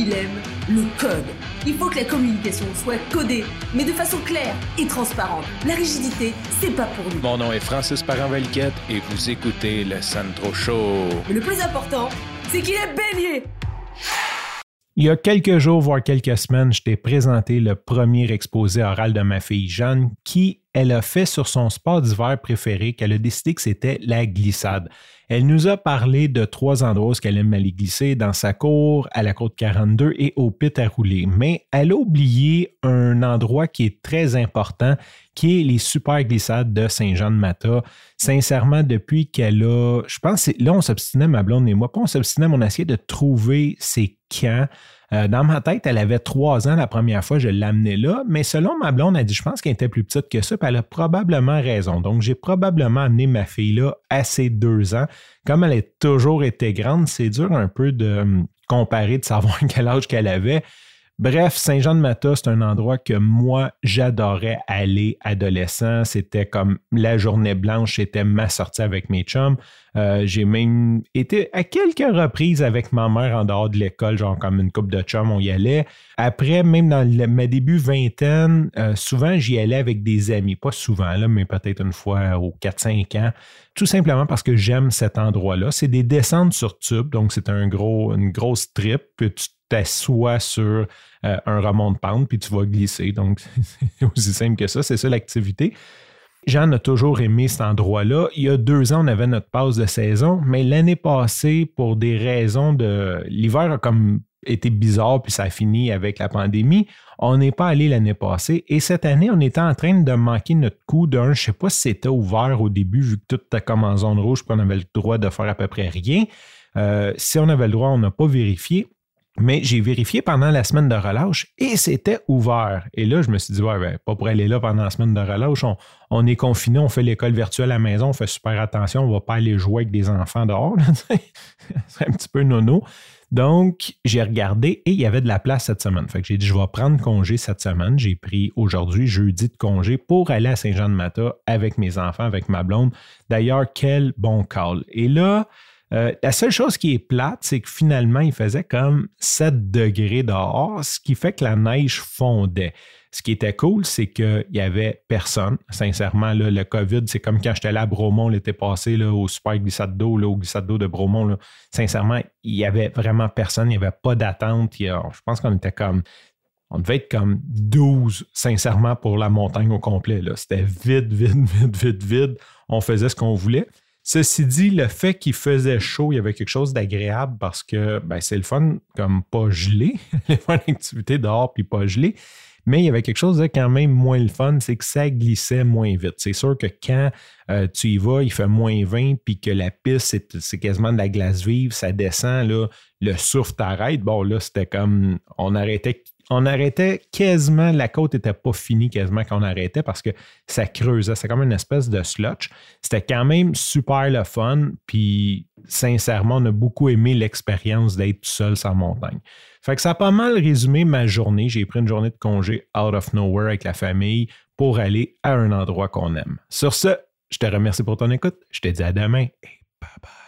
il aime le code. Il faut que la communication soit codée, mais de façon claire et transparente. La rigidité, c'est pas pour nous. Mon nom est Francis parent et vous écoutez le Sandro Show. Mais le plus important, c'est qu'il est bélier. Il y a quelques jours, voire quelques semaines, je t'ai présenté le premier exposé oral de ma fille Jeanne qui, elle a fait sur son sport d'hiver préféré, qu'elle a décidé que c'était la glissade. Elle nous a parlé de trois endroits où elle aime aller glisser, dans sa cour, à la côte 42 et au pit à rouler. Mais elle a oublié un endroit qui est très important, qui est les super glissades de Saint-Jean-de-Mata. Sincèrement, depuis qu'elle a, je pense, là, on s'obstinait, ma blonde et moi, pas on s'obstinait, on a essayé de trouver ses camps. Euh, dans ma tête, elle avait trois ans la première fois, je l'amenais là, mais selon ma blonde, elle dit, je pense qu'elle était plus petite que ça, puis elle a probablement raison. Donc, j'ai probablement amené ma fille là à ses deux ans. Comme elle a toujours été grande, c'est dur un peu de hum, comparer, de savoir quel âge qu'elle avait. Bref, Saint-Jean-de-Mata, c'est un endroit que moi, j'adorais aller adolescent. C'était comme la journée blanche, c'était ma sortie avec mes chums. Euh, j'ai même été à quelques reprises avec ma mère en dehors de l'école, genre comme une coupe de chums, on y allait. Après, même dans ma début vingtaine, euh, souvent j'y allais avec des amis. Pas souvent, là, mais peut-être une fois aux 4-5 ans. Tout simplement parce que j'aime cet endroit-là. C'est des descentes sur tube, donc c'est un gros, une grosse trip. Puis tu t'assois sur euh, un remont de pente, puis tu vas glisser. Donc, c'est aussi simple que ça. C'est ça l'activité. Jean a toujours aimé cet endroit-là. Il y a deux ans, on avait notre pause de saison, mais l'année passée, pour des raisons de. L'hiver a comme été bizarre, puis ça a fini avec la pandémie. On n'est pas allé l'année passée. Et cette année, on était en train de manquer notre coup d'un. Je ne sais pas si c'était ouvert au début, vu que tout était comme en zone rouge, puis on avait le droit de faire à peu près rien. Euh, si on avait le droit, on n'a pas vérifié. Mais j'ai vérifié pendant la semaine de relâche et c'était ouvert. Et là, je me suis dit, ouais, ben, pas pour aller là pendant la semaine de relâche. On, est confiné, on fait l'école virtuelle à la maison, on fait super attention, on ne va pas aller jouer avec des enfants dehors. C'est un petit peu nono. Donc, j'ai regardé et il y avait de la place cette semaine. Fait que j'ai dit, je vais prendre congé cette semaine. J'ai pris aujourd'hui, jeudi de congé pour aller à Saint-Jean-de-Mata avec mes enfants, avec ma blonde. D'ailleurs, quel bon call. Et là, euh, la seule chose qui est plate, c'est que finalement, il faisait comme 7 degrés dehors, ce qui fait que la neige fondait. Ce qui était cool, c'est qu'il n'y avait personne. Sincèrement, le COVID, c'est comme quand j'étais allé à Bromont l'été passé, au super glissade d'eau, au glissade d'eau de Bromont. Sincèrement, il n'y avait vraiment personne, il n'y avait pas d'attente. Je pense qu'on était comme on devait être comme 12, sincèrement, pour la montagne au complet. C'était vide, vide, vide, vide, vide. On faisait ce qu'on voulait. Ceci dit, le fait qu'il faisait chaud, il y avait quelque chose d'agréable parce que ben, c'est le fun comme pas gelé, les fun d'activité dehors puis pas gelé. Mais il y avait quelque chose de quand même moins le fun, c'est que ça glissait moins vite. C'est sûr que quand euh, tu y vas, il fait moins 20, puis que la piste, c'est quasiment de la glace vive, ça descend, là, le surf t'arrête. Bon, là, c'était comme, on arrêtait on arrêtait quasiment, la côte n'était pas finie quasiment quand on arrêtait parce que ça creusait. C'est comme une espèce de slotch. C'était quand même super le fun. Puis sincèrement, on a beaucoup aimé l'expérience d'être seul sans montagne. Fait que ça a pas mal résumé ma journée. J'ai pris une journée de congé out of nowhere avec la famille pour aller à un endroit qu'on aime. Sur ce, je te remercie pour ton écoute. Je te dis à demain et bye bye.